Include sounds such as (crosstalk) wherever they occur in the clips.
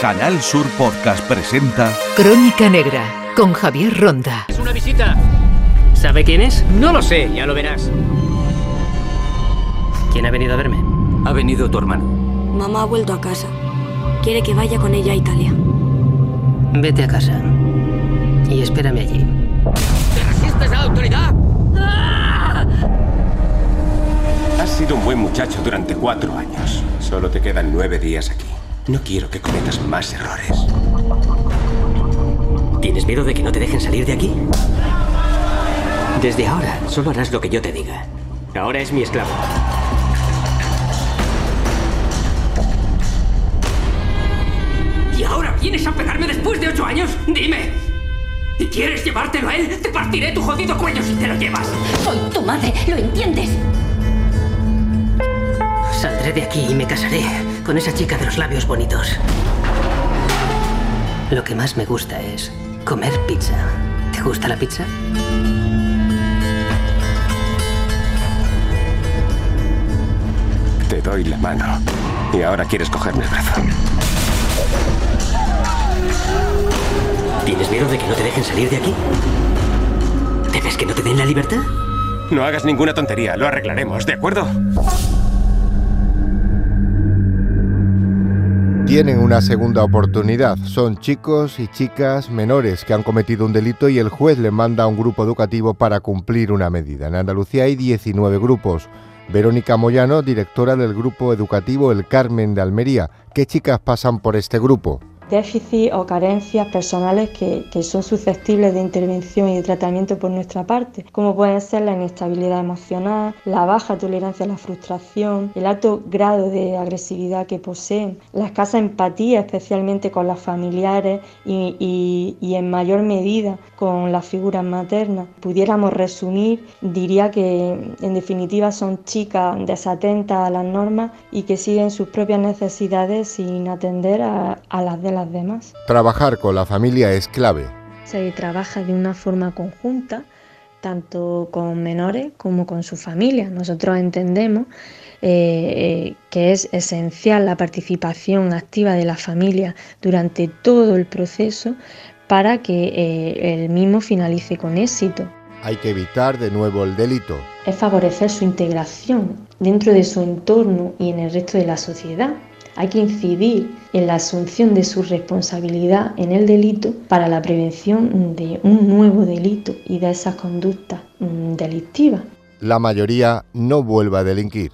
Canal Sur Podcast presenta Crónica Negra con Javier Ronda. Es una visita. ¿Sabe quién es? No lo sé, ya lo verás. ¿Quién ha venido a verme? Ha venido tu hermano. Mamá ha vuelto a casa. Quiere que vaya con ella a Italia. Vete a casa. Y espérame allí. ¿Te resistes a la autoridad? Has sido un buen muchacho durante cuatro años. Solo te quedan nueve días aquí. No quiero que cometas más errores. ¿Tienes miedo de que no te dejen salir de aquí? Desde ahora, solo harás lo que yo te diga. Ahora es mi esclavo. ¿Y ahora vienes a pegarme después de ocho años? Dime. ¿Y quieres llevártelo a él? Te partiré tu jodido cuello si te lo llevas. Soy tu madre, ¿lo entiendes? Saldré de aquí y me casaré con esa chica de los labios bonitos. Lo que más me gusta es comer pizza. ¿Te gusta la pizza? Te doy la mano. Y ahora quieres cogerme el brazo. ¿Tienes miedo de que no te dejen salir de aquí? ¿Temes que no te den la libertad? No hagas ninguna tontería, lo arreglaremos, ¿de acuerdo? Tienen una segunda oportunidad. Son chicos y chicas menores que han cometido un delito y el juez les manda a un grupo educativo para cumplir una medida. En Andalucía hay 19 grupos. Verónica Moyano, directora del grupo educativo El Carmen de Almería. ¿Qué chicas pasan por este grupo? Déficits o carencias personales que, que, son susceptibles de intervención y de tratamiento por nuestra parte, como pueden ser la inestabilidad emocional, la baja tolerancia a la frustración, el alto grado de agresividad que poseen, la escasa empatía especialmente con las familiares y, y, y en mayor medida con las figuras maternas. Pudiéramos resumir, diría que en definitiva son chicas desatentas a las normas y que siguen sus propias necesidades sin atender a, a las de las demás. Trabajar con la familia es clave. Se trabaja de una forma conjunta, tanto con menores como con su familia. Nosotros entendemos eh, que es esencial la participación activa de la familia durante todo el proceso para que eh, el mismo finalice con éxito. Hay que evitar de nuevo el delito. Es favorecer su integración dentro de su entorno y en el resto de la sociedad. Hay que incidir en la asunción de su responsabilidad en el delito para la prevención de un nuevo delito y de esas conductas mm, delictivas. La mayoría no vuelva a delinquir.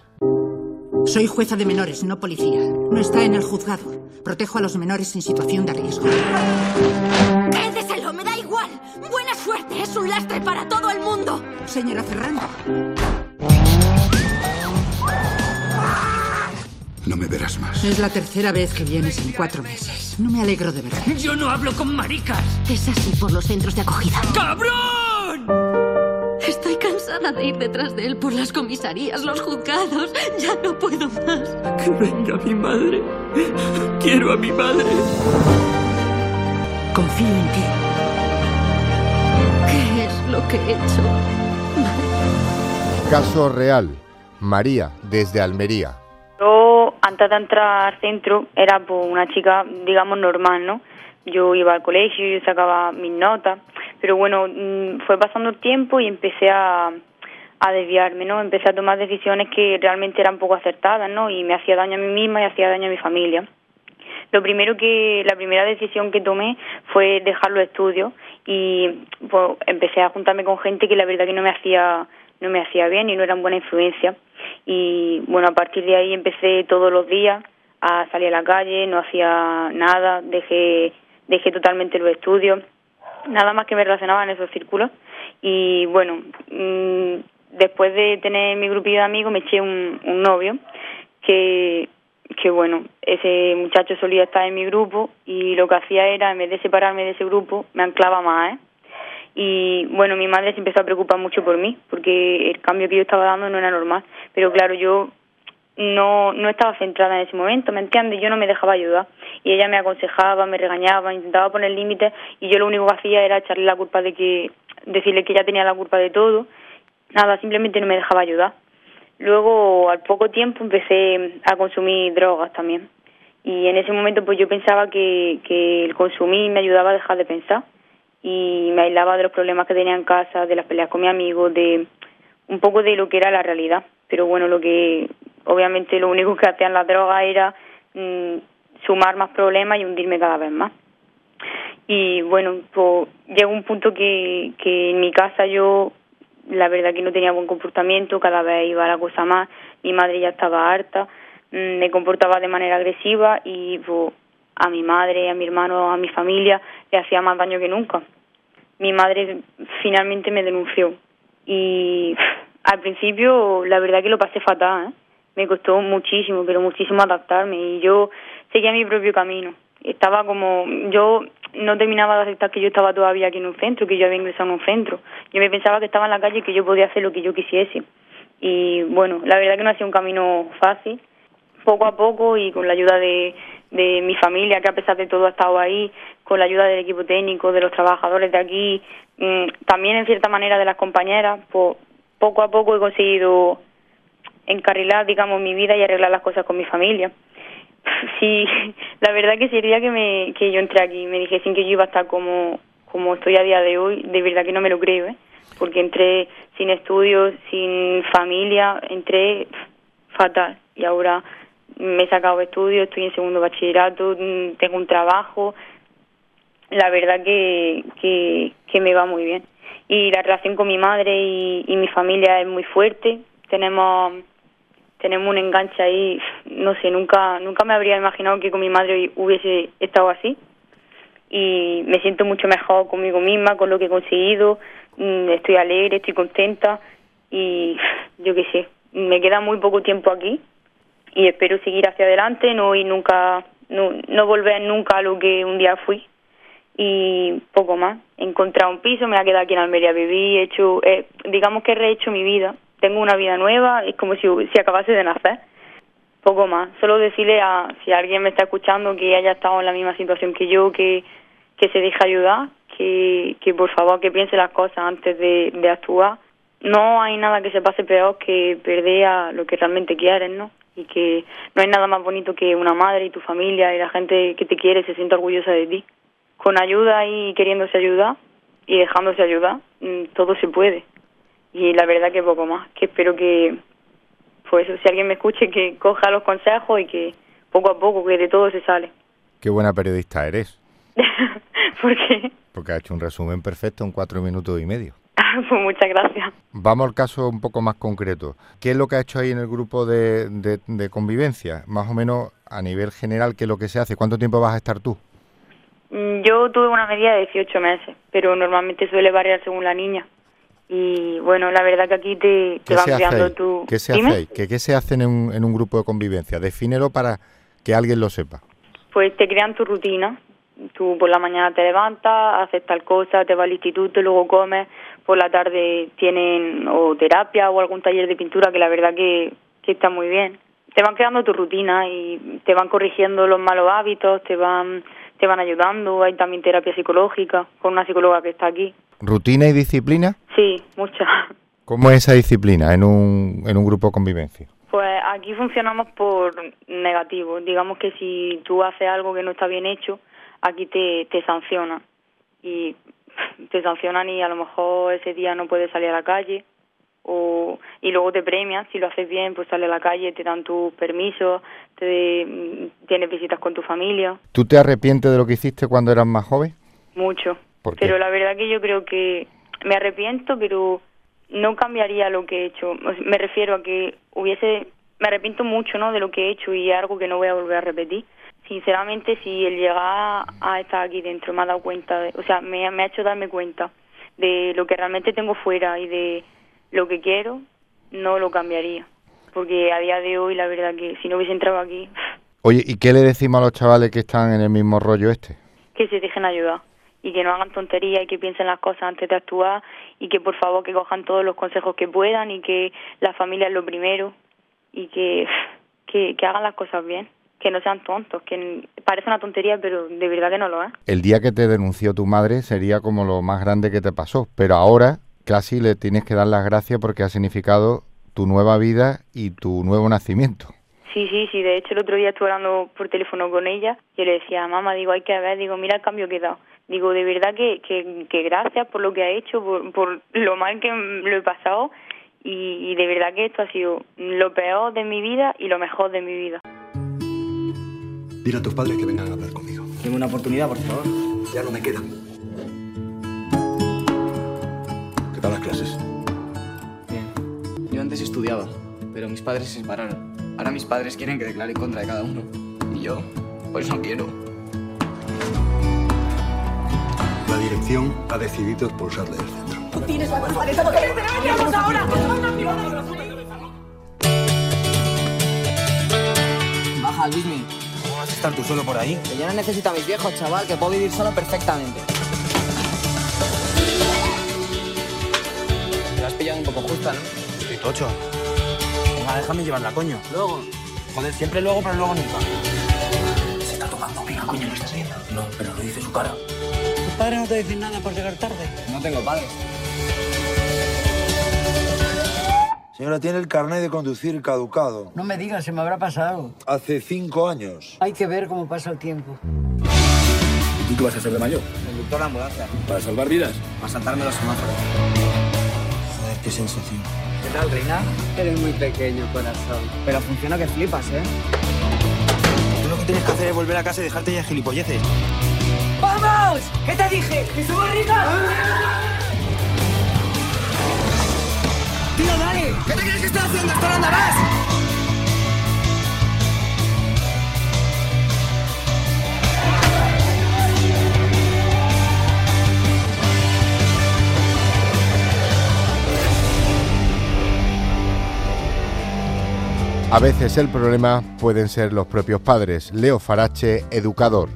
Soy jueza de menores, no policía. No está en el juzgado. Protejo a los menores en situación de riesgo. ¡Quédeselo! ¡Me da igual! ¡Buena suerte! ¡Es un lastre para todo el mundo! Señora Ferrando. No me verás más. Es la tercera vez que vienes en cuatro meses. No me alegro de verdad. Yo no hablo con maricas. Es así por los centros de acogida. ¡Cabrón! Estoy cansada de ir detrás de él por las comisarías, los juzgados. Ya no puedo más. Que venga mi madre. Quiero a mi madre. Confío en ti. ¿Qué es lo que he hecho? Caso real. María, desde Almería. Yo, antes de entrar al centro, era pues, una chica, digamos, normal, ¿no? Yo iba al colegio, yo sacaba mis notas, pero bueno, fue pasando el tiempo y empecé a, a desviarme, ¿no? Empecé a tomar decisiones que realmente eran poco acertadas, ¿no? Y me hacía daño a mí misma y hacía daño a mi familia. Lo primero que, la primera decisión que tomé fue dejar los estudios y pues, empecé a juntarme con gente que la verdad que no me hacía, no me hacía bien y no eran buena influencia y bueno, a partir de ahí empecé todos los días a salir a la calle, no hacía nada, dejé, dejé totalmente los estudios, nada más que me relacionaba en esos círculos y bueno, mmm, después de tener mi grupillo de amigos me eché un, un novio que, que bueno, ese muchacho solía estar en mi grupo y lo que hacía era, en vez de separarme de ese grupo, me anclaba más, ¿eh? Y bueno, mi madre se empezó a preocupar mucho por mí, porque el cambio que yo estaba dando no era normal, pero claro, yo no no estaba centrada en ese momento, ¿me entiendes? Yo no me dejaba ayudar y ella me aconsejaba, me regañaba, intentaba poner límites y yo lo único que hacía era echarle la culpa de que decirle que ella tenía la culpa de todo. Nada, simplemente no me dejaba ayudar. Luego, al poco tiempo empecé a consumir drogas también Y en ese momento pues yo pensaba que, que el consumir me ayudaba a dejar de pensar y me aislaba de los problemas que tenía en casa, de las peleas con mi amigo, de un poco de lo que era la realidad. Pero bueno, lo que obviamente lo único que hacían las drogas era mm, sumar más problemas y hundirme cada vez más. Y bueno, pues llegó un punto que, que en mi casa yo la verdad que no tenía buen comportamiento, cada vez iba la cosa más, mi madre ya estaba harta, mm, me comportaba de manera agresiva y pues, a mi madre, a mi hermano, a mi familia le hacía más daño que nunca. Mi madre finalmente me denunció y al principio la verdad que lo pasé fatal, ¿eh? me costó muchísimo, pero muchísimo adaptarme y yo seguía mi propio camino. Estaba como, yo no terminaba de aceptar que yo estaba todavía aquí en un centro, que yo había ingresado en un centro. Yo me pensaba que estaba en la calle y que yo podía hacer lo que yo quisiese. Y bueno, la verdad que no ha sido un camino fácil. Poco a poco y con la ayuda de, de mi familia, que a pesar de todo ha estado ahí, con la ayuda del equipo técnico, de los trabajadores de aquí, mm, también en cierta manera de las compañeras, pues poco a poco he conseguido encarrilar, digamos, mi vida y arreglar las cosas con mi familia. (laughs) Sí, (laughs) la verdad que sería que me que yo entré aquí me dije sin que yo iba a estar como como estoy a día de hoy, de verdad que no me lo creo, ¿eh? Porque entré sin estudios, sin familia, entré fatal y ahora me he sacado estudios, estoy en segundo bachillerato, mm, tengo un trabajo, la verdad que, que, que me va muy bien. Y la relación con mi madre y, y mi familia es muy fuerte, tenemos tenemos un enganche ahí, no sé, nunca nunca me habría imaginado que con mi madre hubiese estado así. Y me siento mucho mejor conmigo misma, con lo que he conseguido, mm, estoy alegre, estoy contenta. Y yo qué sé, me queda muy poco tiempo aquí y espero seguir hacia adelante, no y nunca, no, no volver nunca a lo que un día fui y poco más. He encontrado un piso, me ha quedado aquí en Almería a vivir, he hecho, eh, digamos que he rehecho mi vida tengo una vida nueva, es como si, si acabase de nacer. Poco más. Solo decirle a si alguien me está escuchando que haya estado en la misma situación que yo, que, que se deje ayudar, que, que por favor que piense las cosas antes de, de actuar. No hay nada que se pase peor que perder a lo que realmente quieres, ¿no? Y que no hay nada más bonito que una madre y tu familia y la gente que te quiere se sienta orgullosa de ti. Con ayuda y queriéndose ayudar y dejándose ayudar, mm, todo se puede y la verdad que poco más, que espero que, pues si alguien me escuche, que coja los consejos y que poco a poco, que de todo se sale. Qué buena periodista eres. (laughs) ¿Por qué? Porque ha hecho un resumen perfecto en cuatro minutos y medio. (laughs) pues muchas gracias. Vamos al caso un poco más concreto. ¿Qué es lo que ha hecho ahí en el grupo de, de, de convivencia? Más o menos a nivel general, ¿qué es lo que se hace? ¿Cuánto tiempo vas a estar tú? Mm, yo tuve una medida de 18 meses, pero normalmente suele variar según la niña y bueno, la verdad que aquí te, te van creando tu... ¿Qué se hace ¿Qué, ¿Qué, se hace en un, en un grupo de convivencia? Defínelo para que alguien lo sepa. Pues te crean tu rutina. Tú por la mañana te levantas, haces tal cosa, te vas al instituto, luego comes, por la tarde tienen o terapia o algún taller de pintura que la verdad que, que está muy bien. Te van creando tu rutina y te van corrigiendo los malos hábitos, te van te van ayudando, hay también terapia psicológica con una psicóloga que está aquí. ¿Rutina y disciplina? Sí, mucha. ¿Cómo es esa disciplina en un, en un grupo de convivencia? Pues aquí funcionamos por negativo. Digamos que si tú haces algo que no está bien hecho, aquí te, te sancionan. Y (laughs) te sancionan y a lo mejor ese día no puedes salir a la calle. O, y luego te premian, si lo haces bien, pues sales a la calle, te dan tus permisos, te, tienes visitas con tu familia. ¿Tú te arrepientes de lo que hiciste cuando eras más joven? Mucho. Pero la verdad que yo creo que me arrepiento, pero no cambiaría lo que he hecho. Me refiero a que hubiese, me arrepiento mucho, ¿no? De lo que he hecho y algo que no voy a volver a repetir. Sinceramente, si el llegar a estar aquí dentro me ha dado cuenta, o sea, me, me ha hecho darme cuenta de lo que realmente tengo fuera y de lo que quiero, no lo cambiaría. Porque a día de hoy, la verdad que si no hubiese entrado aquí... Oye, ¿y qué le decimos a los chavales que están en el mismo rollo este? Que se dejen ayudar y que no hagan tonterías y que piensen las cosas antes de actuar y que por favor que cojan todos los consejos que puedan y que la familia es lo primero y que, que, hagan las cosas bien que no sean tontos, que parece una tontería, pero de verdad que no lo es. El día que te denunció tu madre sería como lo más grande que te pasó, pero ahora casi le tienes que dar las gracias porque ha significado tu nueva vida y tu nuevo nacimiento. Sí, sí, sí. De hecho, el otro día estuve hablando por teléfono con ella y le decía, mamá, digo, hay que ver, digo, mira el cambio que he dado. Digo, de verdad que, que, que gracias por lo que ha hecho, por, por lo mal que lo he pasado y, y de verdad que esto ha sido lo peor de mi vida y lo mejor de mi vida. Dile a tus padres que vengan a hablar conmigo. Tengo una oportunidad, por favor. Ya no me queda. ¿Qué tal las clases? Bien. Yo antes estudiaba, pero mis padres se separaron. Ahora mis padres quieren que declare en contra de cada uno. Y yo, pues no quiero. La dirección ha decidido expulsarle del centro. Tú tienes la culpa de. ¿Qué hacemos ahora? Baja, Luismi. ¿Cómo vas a estar tú solo por ahí? Que yo no necesito a mis viejos, chaval, que puedo vivir solo perfectamente. Te has pillado un poco justa, ¿no? Estoy tocho. Venga, déjame llevarla, coño. Luego. Joder, siempre luego, pero luego nunca. Se está tocando. Venga, coño, ¿lo estás viendo? No, pero lo dice su cara. ¿Tus padres no te dicen nada por llegar tarde? No tengo padres. Señora, tiene el carnet de conducir caducado. No me digas, se me habrá pasado. Hace cinco años. Hay que ver cómo pasa el tiempo. ¿Y tú qué vas a hacer de mayor? Conductor de ambulancia. ¿Para salvar vidas? Para saltarme los semáforos. Joder, qué sensación. ¿Qué tal, Reina? Eres muy pequeño, corazón. Pero funciona que flipas, ¿eh? Tú lo que tienes que hacer es volver a casa y dejarte ya gilipolleces. ¡Vamos! ¿Qué te dije? ¡Que somos ricos! ¡Tío, dale! ¿Qué te crees que estoy haciendo? ¡Esto no más! A veces el problema pueden ser los propios padres. Leo Farache, educador.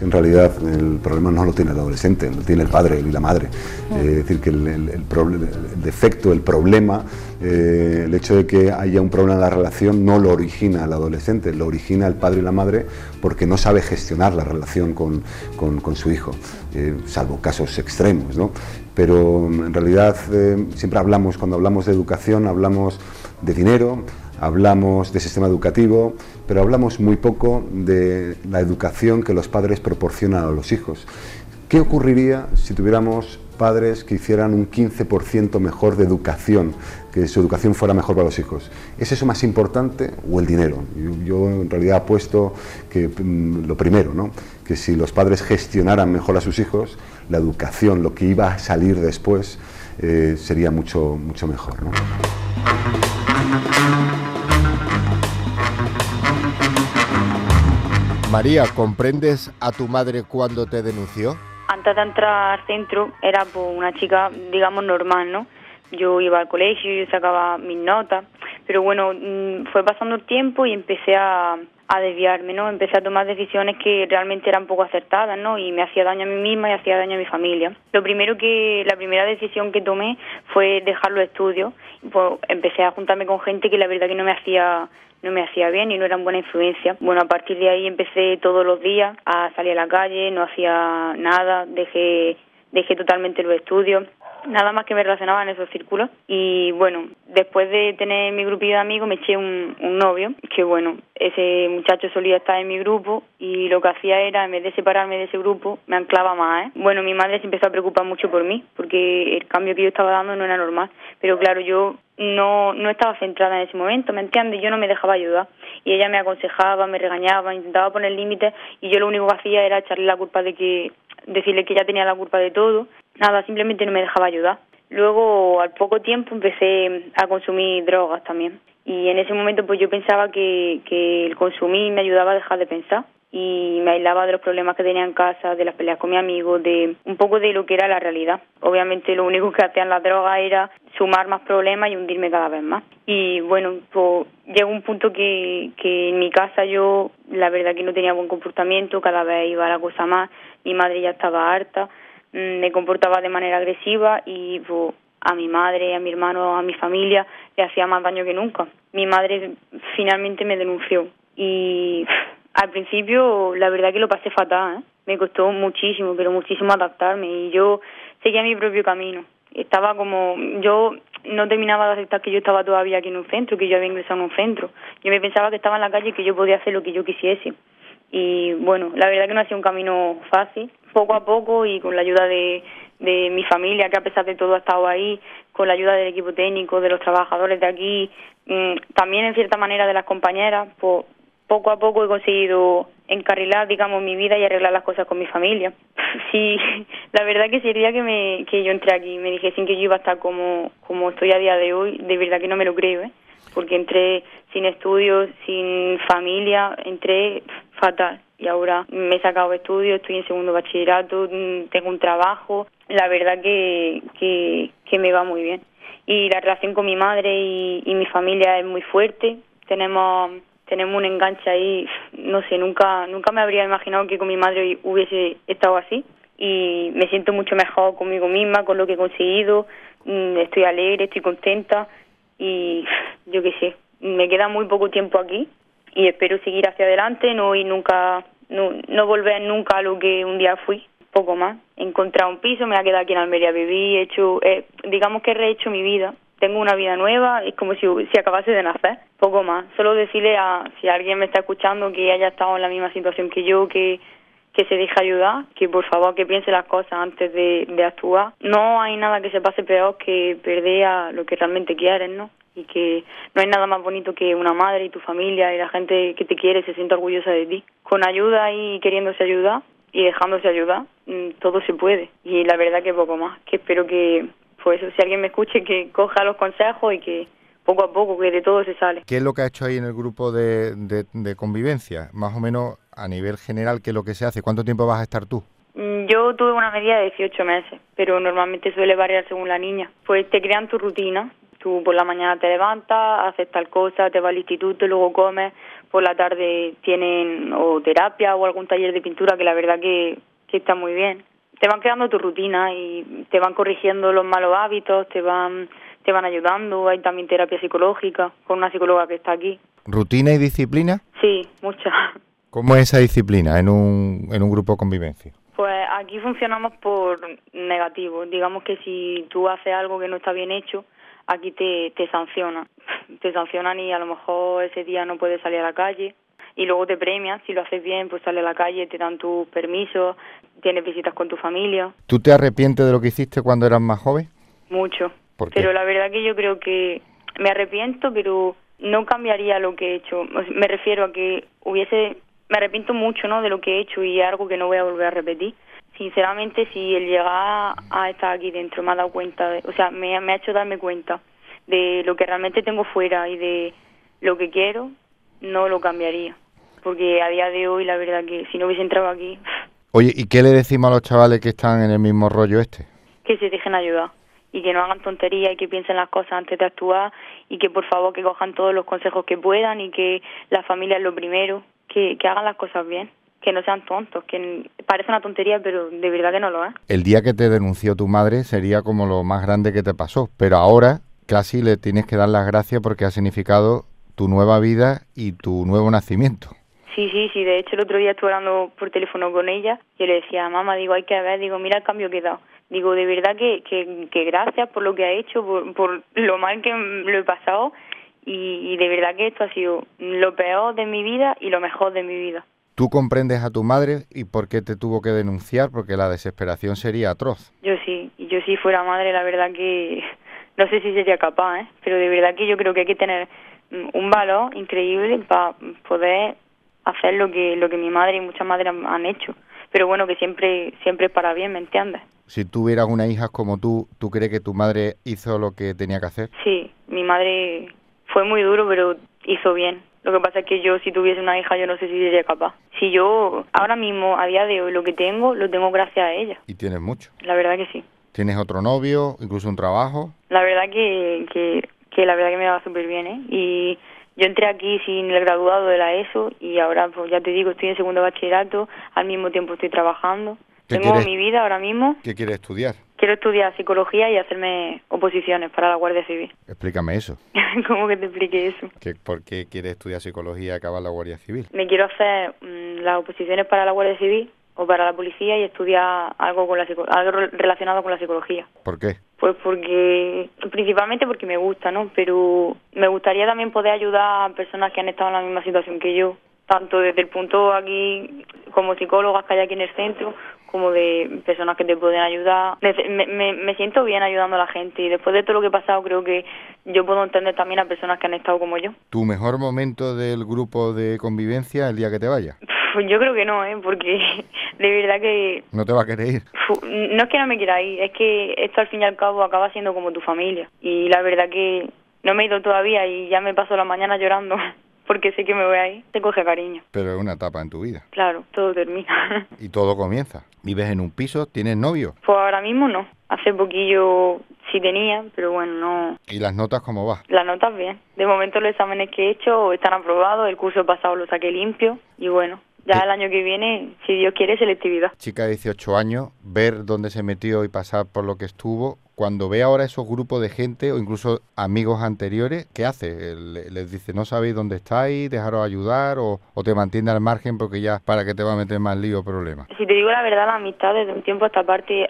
En realidad el problema no lo tiene el adolescente, lo tiene el padre y la madre. Eh, es decir, que el, el- el proble- el defecto, el problema, eh, el hecho de que haya un problema en la relación no lo origina el adolescente, lo origina el padre y la madre porque no sabe gestionar la relación con, con- con su hijo, eh, salvo casos extremos. ¿no? Pero mm, en realidad eh, siempre hablamos, cuando hablamos de educación, hablamos de dinero, hablamos de sistema educativo, pero hablamos muy poco de la educación que los padres proporcionan a los hijos. ¿Qué ocurriría si tuviéramos padres que hicieran un 15% mejor de educación, que su educación fuera mejor para los hijos? ¿Es eso más importante o el dinero? Yo, en realidad apuesto que mm, lo primero, ¿no? que si los padres gestionaran mejor a sus hijos, la educación, lo que iba a salir después, eh, sería mucho, mucho mejor. María, ¿comprendes a tu madre cuando te denunció? Antes de entrar al centro era pues, una chica, digamos, normal, ¿no? Yo iba al colegio, yo sacaba mis notas, pero bueno, mm, fue pasando el tiempo y empecé a, a desviarme, ¿no? Empecé a tomar decisiones que realmente eran poco acertadas, ¿no? Y me hacía daño a mí misma y hacía daño a mi familia. Lo primero que, la primera decisión que tomé fue dejar los estudios. Pues empecé a juntarme con gente que la verdad que no me hacía no me hacía bien y no eran buena influencia. Bueno, a partir de ahí empecé todos los días a salir a la calle, no hacía nada, dejé dejé totalmente los estudios, nada más que me relacionaba en esos círculos. Y bueno, después de tener mi grupillo de amigos me eché un, un novio, que bueno, ese muchacho solía estar en mi grupo y lo que hacía era, en vez de separarme de ese grupo, me anclaba más. ¿eh? Bueno, mi madre se empezó a preocupar mucho por mí, porque el cambio que yo estaba dando no era normal. Pero claro, yo no, no estaba centrada en ese momento, ¿me entiendes? Yo no me dejaba ayudar. Y ella me aconsejaba, me regañaba, intentaba poner límites y yo lo único que hacía era echarle la culpa de que, decirle que ella tenía la culpa de todo. Nada, simplemente no me dejaba ayudar. Luego, al poco tiempo, empecé a consumir drogas también. Y en ese momento, pues yo pensaba que, que el consumir me ayudaba a dejar de pensar y me aislaba de los problemas que tenía en casa, de las peleas con mi amigo, de un poco de lo que era la realidad. Obviamente lo único que hacían las drogas era sumar más problemas y hundirme cada vez más. Y bueno, pues llegó un punto que, que en mi casa yo la verdad que no tenía buen comportamiento, cada vez iba la cosa más, mi madre ya estaba harta, mm, me comportaba de manera agresiva y pues, a mi madre, a mi hermano, a mi familia le hacía más daño que nunca. Mi madre finalmente me denunció y al principio la verdad que lo pasé fatal, ¿eh? me costó muchísimo, pero muchísimo adaptarme y yo seguía mi propio camino. Estaba como, yo no terminaba de aceptar que yo estaba todavía aquí en un centro, que yo había ingresado en un centro. Yo me pensaba que estaba en la calle y que yo podía hacer lo que yo quisiese. Y bueno, la verdad que no ha sido un camino fácil, poco a poco y con la ayuda de, de mi familia, que a pesar de todo ha estado ahí, con la ayuda del equipo técnico, de los trabajadores de aquí, mm, también en cierta manera de las compañeras, pues poco a poco he conseguido encarrilar, digamos, mi vida y arreglar las cosas con mi familia. (laughs) Sí, (laughs) la verdad que sería que me que yo entré aquí y me dije sin que yo iba a estar como como estoy a día de hoy, de verdad que no me lo creo, ¿eh? Porque entré sin estudios, sin familia, entré fatal y ahora me he sacado estudios, estoy en segundo bachillerato, mm, tengo un trabajo, la verdad que, que, que me va muy bien. Y la relación con mi madre y mi familia es muy fuerte, tenemos tenemos un enganche ahí, no sé, nunca nunca me habría imaginado que con mi madre hubiese estado así. Y me siento mucho mejor conmigo misma, con lo que he conseguido, mm, estoy alegre, estoy contenta. Y yo qué sé, me queda muy poco tiempo aquí y espero seguir hacia adelante, no y nunca no, volver nunca a lo que un día fui, poco más. He encontrado un piso, me ha quedado aquí en Almería viví, he hecho, eh, digamos que he rehecho mi vida tengo una vida nueva, es como si, si acabase de nacer, poco más. Solo decirle a si alguien me está escuchando que haya estado en la misma situación que yo, que, que se deje ayudar, que por favor que piense las cosas antes de, de actuar. No hay nada que se pase peor que perder a lo que realmente quieren, ¿no? Y que no hay nada más bonito que una madre y tu familia y la gente que te quiere se sienta orgullosa de ti. Con ayuda y queriéndose ayudar y dejándose ayudar, mm, todo se puede. Y la verdad que poco más, que espero que pues si alguien me escuche, que coja los consejos y que poco a poco, que de todo se sale. ¿Qué es lo que ha hecho ahí en el grupo de, de, convivencia? Más o menos a nivel general, ¿qué es lo que se hace? ¿Cuánto tiempo vas a estar tú? Mm, yo tuve una medida de 18 meses, pero normalmente suele variar según la niña. Pues te crean tu rutina. Tú por la mañana te levantas, haces tal cosa, te vas al instituto, luego comes. Por la tarde tienen o terapia o algún taller de pintura que la verdad que, que está muy bien te van creando tu rutina y te van corrigiendo los malos hábitos, te van te van ayudando, hay también terapia psicológica con una psicóloga que está aquí. ¿Rutina y disciplina? Sí, mucha. ¿Cómo es esa disciplina en un, en un grupo de convivencia? Pues aquí funcionamos por negativo. Digamos que si tú haces algo que no está bien hecho, aquí te, te sancionan. (laughs) Te sancionan y a lo mejor ese día no puedes salir a la calle y luego te premian, si lo haces bien, pues sales a la calle, te dan tus permisos, tienes visitas con tu familia. ¿Tú te arrepientes de lo que hiciste cuando eras más joven? Mucho. Pero la verdad que yo creo que me arrepiento, pero no cambiaría lo que he hecho. Me refiero a que hubiese, me arrepiento mucho, ¿no? De lo que he hecho y algo que no voy a volver a repetir. Sinceramente, si el llegar a estar aquí dentro me ha dado cuenta, o sea, me, me ha hecho darme cuenta de lo que realmente tengo fuera y de lo que quiero, no lo cambiaría. Porque a día de hoy, la verdad que si no hubiese entrado aquí... Oye, ¿y qué le decimos a los chavales que están en el mismo rollo este? Que se dejen ayudar y que no hagan tonterías y que piensen las cosas antes de actuar y que por favor que cojan todos los consejos que puedan y que la familia es lo primero, que, que hagan las cosas bien, que no sean tontos, que parece una tontería pero de verdad que no lo es. El día que te denunció tu madre sería como lo más grande que te pasó, pero ahora casi le tienes que dar las gracias porque ha significado tu nueva vida y tu nuevo nacimiento. Sí, sí, sí. De hecho, el otro día estuve hablando por teléfono con ella y le decía, mamá, digo, hay que ver, digo, mira el cambio que he dado. Digo, de verdad que, que, gracias por lo que ha hecho, por, lo mal que lo he pasado y, de verdad que esto ha sido lo peor de mi vida y lo mejor de mi vida. ¿Tú comprendes a tu madre y por qué te tuvo que denunciar? Porque la desesperación sería atroz. Yo sí, yo si fuera madre, la verdad que no sé si sería capaz, ¿eh? pero de verdad que yo creo que hay que tener un valor increíble para poder hacer lo que lo que mi madre y muchas madres han, hecho. Pero bueno que siempre siempre para bien me entiendes si tuvieras una hija como tú tú crees que tu madre hizo lo que tenía que hacer sí mi madre fue muy duro pero hizo bien. Lo que pasa es que yo si tuviese una hija yo no sé si sería capaz. Si yo ahora mismo a día de hoy lo que tengo lo tengo gracias a ella. Y tienes mucho. La verdad que sí. Tienes otro novio incluso un trabajo. La verdad que que que la verdad que me va súper bien, ¿eh? Y yo entré aquí sin el graduado de la ESO y ahora, pues ya te digo, estoy en segundo bachillerato, al mismo tiempo estoy trabajando. Tengo mi vida ahora mismo. ¿Qué quieres estudiar? Quiero estudiar psicología y hacerme oposiciones para la Guardia Civil. Explícame eso. (laughs) ¿Cómo que te explique eso? ¿Por qué quieres estudiar psicología y acabar la Guardia Civil? Me quiero hacer mm, las oposiciones para la Guardia Civil o para la policía y estudiar algo, con la algo relacionado con la psicología. ¿Por qué? Pues porque, principalmente porque me gusta, ¿no? Pero me gustaría también poder ayudar a personas que han estado en la misma situación que yo, tanto desde el punto aquí como psicólogas que hay aquí en el centro, como de personas que te pueden ayudar. Me, me, me, siento bien ayudando a la gente y después de todo lo que he pasado creo que yo puedo entender también a personas que han estado como yo. ¿Tu mejor momento del grupo de convivencia el día que te vayas? (laughs) Pues (laughs) yo creo que no, ¿eh? porque (laughs) de verdad que... ¿No te va a querer ir? No es que no me quiera ir, es que esto al fin y al cabo acaba siendo como tu familia. Y la verdad que no me he ido todavía y ya me paso la mañana llorando (laughs) porque sé que me voy a ir, te coge cariño. Pero es una etapa en tu vida. Claro, todo termina. y todo comienza. ¿Vives en un piso? ¿Tienes novio? Pues ahora mismo no. Hace poquillo sí tenía, pero bueno, no. ¿Y las notas cómo va? Las notas bien. De momento los exámenes que he hecho están aprobados, el curso pasado lo saqué limpio y bueno, ya el año que viene, si Dios quiere, selectividad. Chica de 18 años, ver dónde se metió y pasar por lo que estuvo, cuando ve ahora esos grupos de gente o incluso amigos anteriores, ¿qué hace? ¿Les dice no sabéis dónde estáis, dejaros ayudar o, te mantiene al margen porque ya para que te va a meter más lío o problemas? Si te digo la verdad, la amistad desde un tiempo a esta parte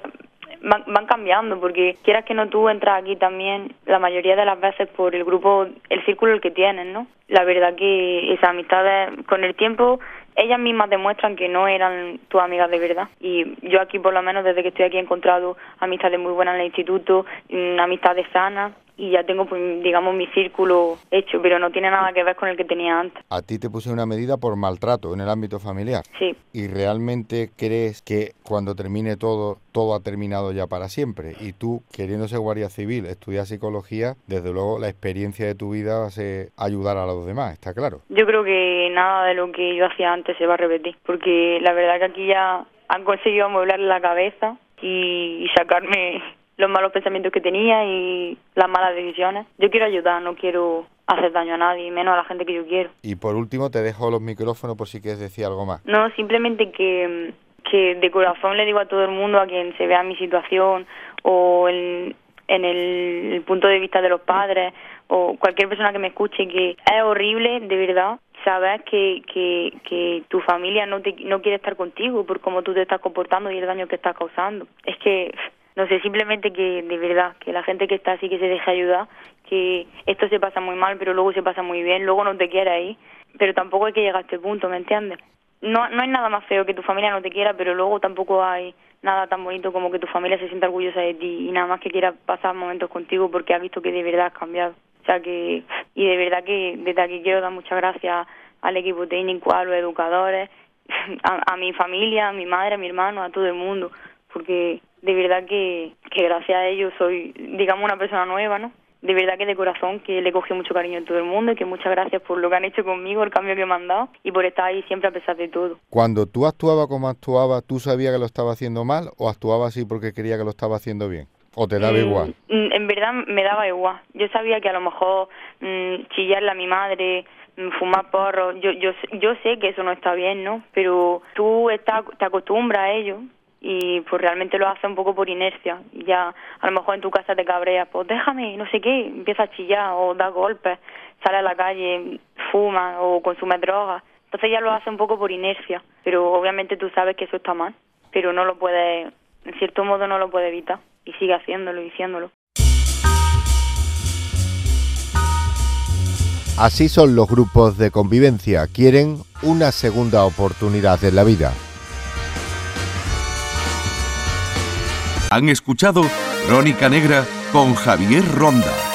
van, van, cambiando, porque quieras que no tú entras aquí también la mayoría de las veces por el grupo, el círculo el que tienes, ¿no? La verdad que esas amistades con el tiempo ellas mismas demuestran que no eran tus amigas de verdad. Y yo aquí, por lo menos, desde que estoy aquí he encontrado amistades muy buenas en el instituto, mm, amistades sanas, y ya tengo, pues, digamos, mi círculo hecho, pero no tiene nada que ver con el que tenía antes. A ti te puse una medida por maltrato en el ámbito familiar. Sí. ¿Y realmente crees que cuando termine todo, todo ha terminado ya para siempre? Y tú, queriendo ser guardia civil, estudiar psicología, desde luego la experiencia de tu vida va a ser ayudar a los demás, ¿está claro? Yo creo que nada de lo que yo hacía antes se va a repetir, porque la verdad que aquí ya han conseguido amueblar la cabeza y sacarme los malos pensamientos que tenía y las malas decisiones. Yo quiero ayudar, no quiero hacer daño a nadie, menos a la gente que yo quiero. Y por último, te dejo los micrófonos por si quieres decir algo más. No, simplemente que, que de corazón le digo a todo el mundo, a quien se vea mi situación o en, en el, punto de vista de los padres o cualquier persona que me escuche, que es horrible, de verdad, saber que, que, tu familia no, te, no quiere estar contigo por cómo tú te estás comportando y el daño que estás causando. Es que no sé, simplemente que de verdad, que la gente que está así, que se deje ayudar, que esto se pasa muy mal, pero luego se pasa muy bien, luego no te quiere ahí, pero tampoco hay que llegar a este punto, ¿me entiendes? No, no hay nada más feo que tu familia no te quiera, pero luego tampoco hay nada tan bonito como que tu familia se sienta orgullosa de ti y nada más que quiera pasar momentos contigo porque ha visto que de verdad has cambiado. O sea que, y de verdad que desde aquí quiero dar muchas gracias al equipo técnico, a los educadores, (laughs) a, a mi familia, a mi madre, a mi hermano, a todo el mundo, porque de verdad que, que gracias a ellos soy, digamos, una persona nueva, ¿no? De verdad que de corazón que le cogí mucho cariño a todo el mundo y que muchas gracias por lo que han hecho conmigo, el cambio que me han dado y por estar ahí siempre a pesar de todo. Cuando tú actuabas como actuabas, ¿tú sabías que lo estaba haciendo mal o actuabas así porque quería que lo estaba haciendo bien? ¿O te daba mm, igual? Mm, en verdad me daba igual. Yo sabía que a lo mejor mm, chillarle a mi madre, fumar porro, yo, yo, yo sé que eso no está bien, ¿no? Pero tú estás, te acostumbras a ello y pues realmente lo hace un poco por inercia. Ya a lo mejor en tu casa te cabreas, pues déjame, no sé qué, empieza a chillar o da golpes, sale a la calle, fuma o consume drogas. Entonces ya lo hace un poco por inercia, pero obviamente tú sabes que eso está mal, pero no lo puede, en cierto modo no lo puede evitar y sigue haciéndolo y diciéndolo. Así son los grupos de convivencia, quieren una segunda oportunidad en la vida. Han escuchado Crónica Negra con Javier Ronda.